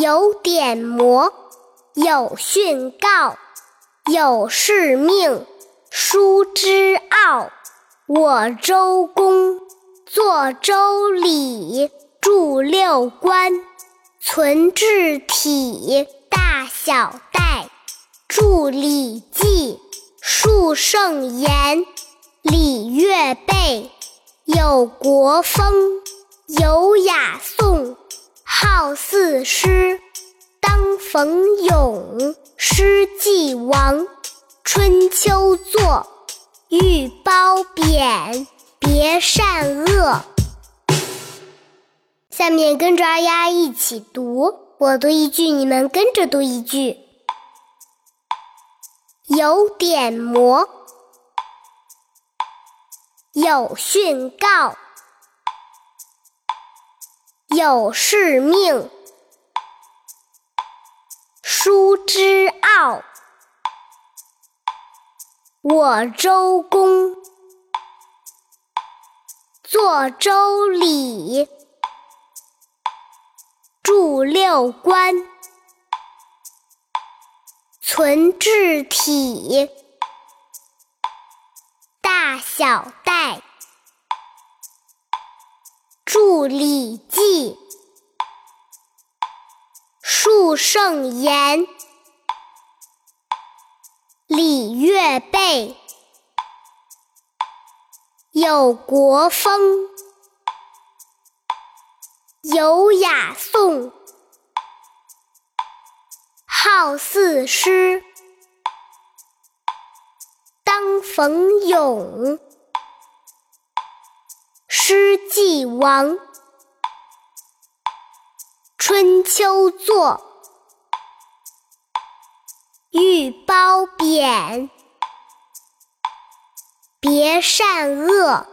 有典谟，有训告，有誓命，书之奥。我周公作周礼，著六官，存治体，大小代，著礼记，述圣言，礼乐备，有国风，有雅颂。好四诗，冯咏，诗既亡，春秋作，欲褒贬，别善恶。下面跟着二丫一起读，我读一句，你们跟着读一句。有典谟，有训告。有誓命，书之奥。我周公。作周礼，著六官，存治体，大小代。著《礼记》，述圣言，礼乐备，有国风，有雅颂，好四诗，当逢咏。诗既亡，春秋作，欲褒贬，别善恶。